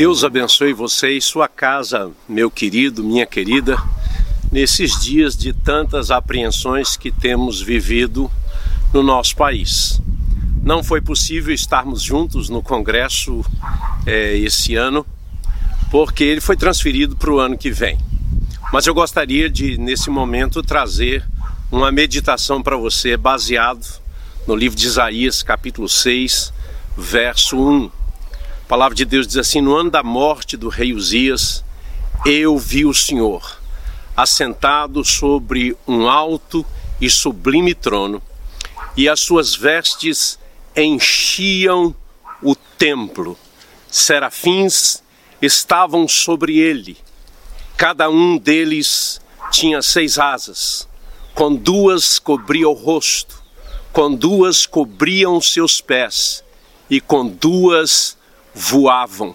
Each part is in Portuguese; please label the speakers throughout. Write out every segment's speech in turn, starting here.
Speaker 1: Deus abençoe você e sua casa, meu querido, minha querida, nesses dias de tantas apreensões que temos vivido no nosso país. Não foi possível estarmos juntos no Congresso é, esse ano, porque ele foi transferido para o ano que vem. Mas eu gostaria de, nesse momento, trazer uma meditação para você baseado no livro de Isaías, capítulo 6, verso 1 a palavra de Deus diz assim: No ano da morte do rei Uzias, eu vi o Senhor assentado sobre um alto e sublime trono, e as suas vestes enchiam o templo. Serafins estavam sobre ele, cada um deles tinha seis asas, com duas cobria o rosto, com duas cobriam seus pés, e com duas voavam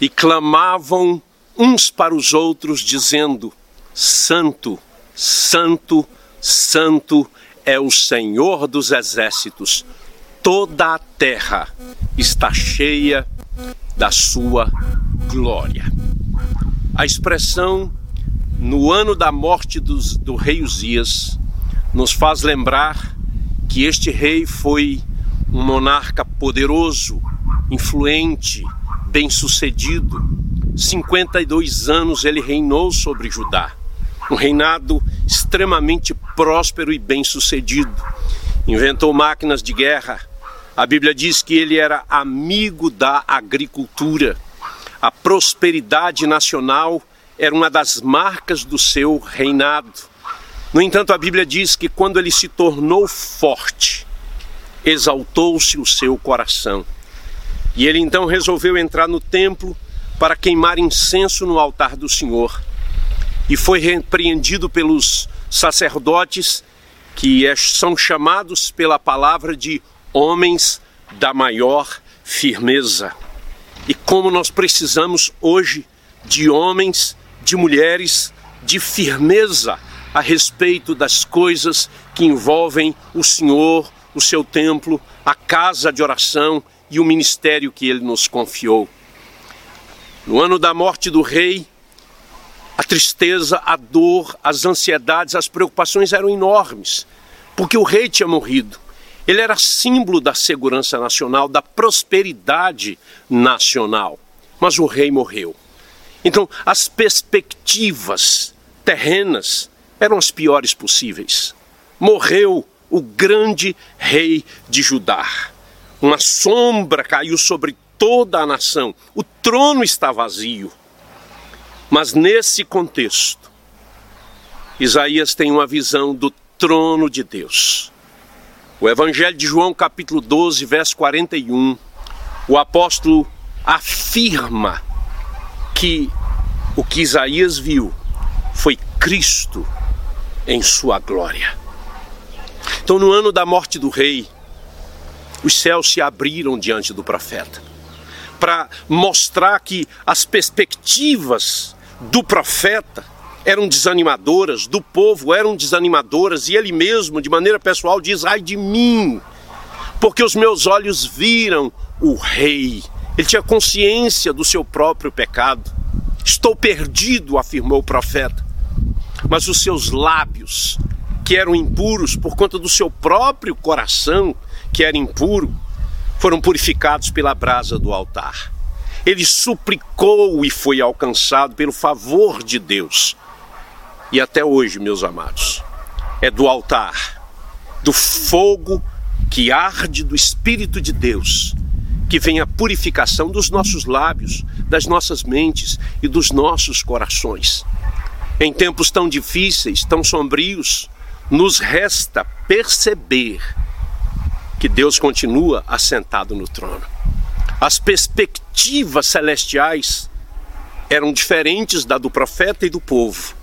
Speaker 1: e clamavam uns para os outros, dizendo: Santo, Santo, Santo é o Senhor dos exércitos, toda a terra está cheia da sua glória. A expressão no ano da morte dos, do rei Uzias nos faz lembrar que este rei foi um monarca poderoso, influente, bem-sucedido. 52 anos ele reinou sobre Judá. Um reinado extremamente próspero e bem-sucedido. Inventou máquinas de guerra. A Bíblia diz que ele era amigo da agricultura. A prosperidade nacional era uma das marcas do seu reinado. No entanto, a Bíblia diz que quando ele se tornou forte, exaltou-se o seu coração. E ele então resolveu entrar no templo para queimar incenso no altar do Senhor. E foi repreendido pelos sacerdotes, que é, são chamados pela palavra de homens da maior firmeza. E como nós precisamos hoje de homens, de mulheres de firmeza a respeito das coisas que envolvem o Senhor, o seu templo, a casa de oração e o ministério que ele nos confiou. No ano da morte do rei, a tristeza, a dor, as ansiedades, as preocupações eram enormes, porque o rei tinha morrido. Ele era símbolo da segurança nacional, da prosperidade nacional. Mas o rei morreu. Então, as perspectivas terrenas eram as piores possíveis. Morreu o grande rei de Judá. Uma sombra caiu sobre toda a nação. O trono está vazio. Mas nesse contexto, Isaías tem uma visão do trono de Deus. O Evangelho de João, capítulo 12, verso 41, o apóstolo afirma que o que Isaías viu foi Cristo em sua glória. Então, no ano da morte do rei, os céus se abriram diante do profeta para mostrar que as perspectivas do profeta eram desanimadoras, do povo eram desanimadoras, e ele mesmo, de maneira pessoal, diz: Ai de mim, porque os meus olhos viram o rei. Ele tinha consciência do seu próprio pecado. Estou perdido, afirmou o profeta. Mas os seus lábios, que eram impuros por conta do seu próprio coração, que era impuro, foram purificados pela brasa do altar. Ele suplicou e foi alcançado pelo favor de Deus. E até hoje, meus amados, é do altar, do fogo que arde do Espírito de Deus, que vem a purificação dos nossos lábios, das nossas mentes e dos nossos corações. Em tempos tão difíceis, tão sombrios, nos resta perceber que Deus continua assentado no trono. As perspectivas celestiais eram diferentes da do profeta e do povo.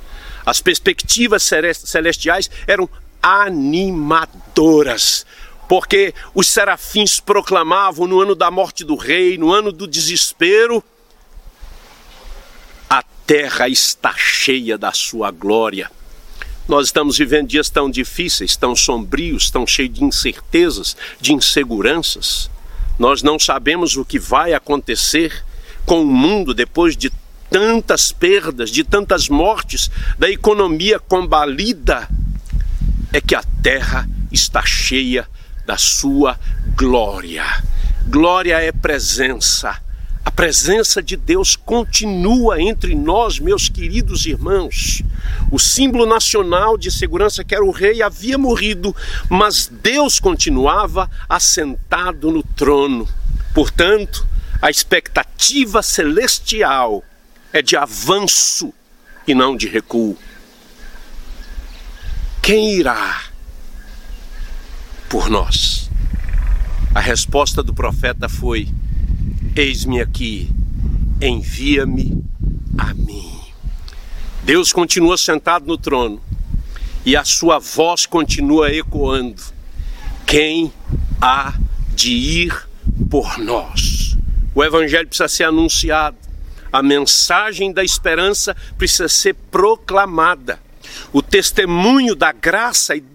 Speaker 1: As perspectivas celestiais eram animadoras, porque os serafins proclamavam no ano da morte do rei, no ano do desespero, a terra está cheia da sua glória. Nós estamos vivendo dias tão difíceis, tão sombrios, tão cheios de incertezas, de inseguranças. Nós não sabemos o que vai acontecer com o mundo depois de tantas perdas, de tantas mortes, da economia combalida, é que a terra está cheia da sua glória. Glória é presença. A presença de Deus continua entre nós, meus queridos irmãos. O símbolo nacional de segurança, que era o rei, havia morrido, mas Deus continuava assentado no trono. Portanto, a expectativa celestial é de avanço e não de recuo. Quem irá por nós? A resposta do profeta foi: Eis-me aqui, envia-me a mim. Deus continua sentado no trono e a sua voz continua ecoando: Quem há de ir por nós? O evangelho precisa ser anunciado, a mensagem da esperança precisa ser proclamada, o testemunho da graça e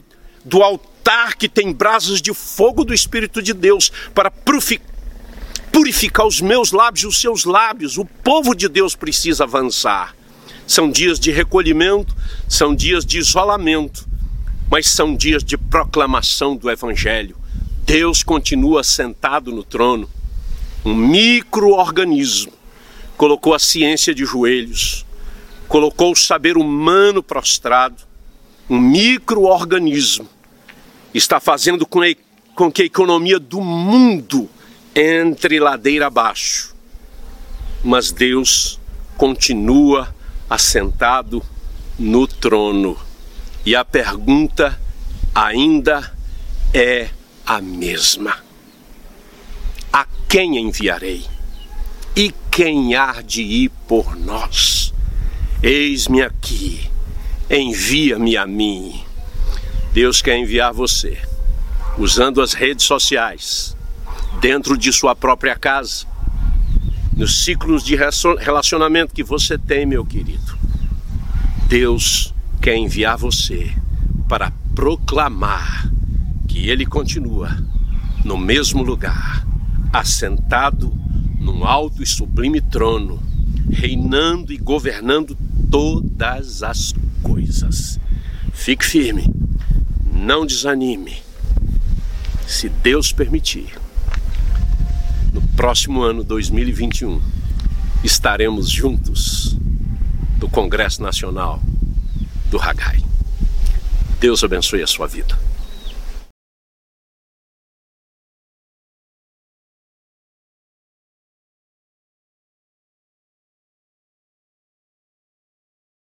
Speaker 1: do altar que tem brasas de fogo do Espírito de Deus para purificar os meus lábios e os seus lábios. O povo de Deus precisa avançar. São dias de recolhimento, são dias de isolamento, mas são dias de proclamação do Evangelho. Deus continua sentado no trono, um microorganismo. Colocou a ciência de joelhos, colocou o saber humano prostrado, um microorganismo. Está fazendo com, com que a economia do mundo entre ladeira abaixo. Mas Deus continua assentado no trono. E a pergunta ainda é a mesma: A quem enviarei? E quem há de ir por nós? Eis-me aqui, envia-me a mim. Deus quer enviar você, usando as redes sociais, dentro de sua própria casa, nos ciclos de relacionamento que você tem, meu querido. Deus quer enviar você para proclamar que Ele continua no mesmo lugar, assentado num alto e sublime trono, reinando e governando todas as coisas. Fique firme, não desanime. Se Deus permitir, próximo ano 2021 estaremos juntos do Congresso Nacional do Hagai. Deus abençoe a sua vida.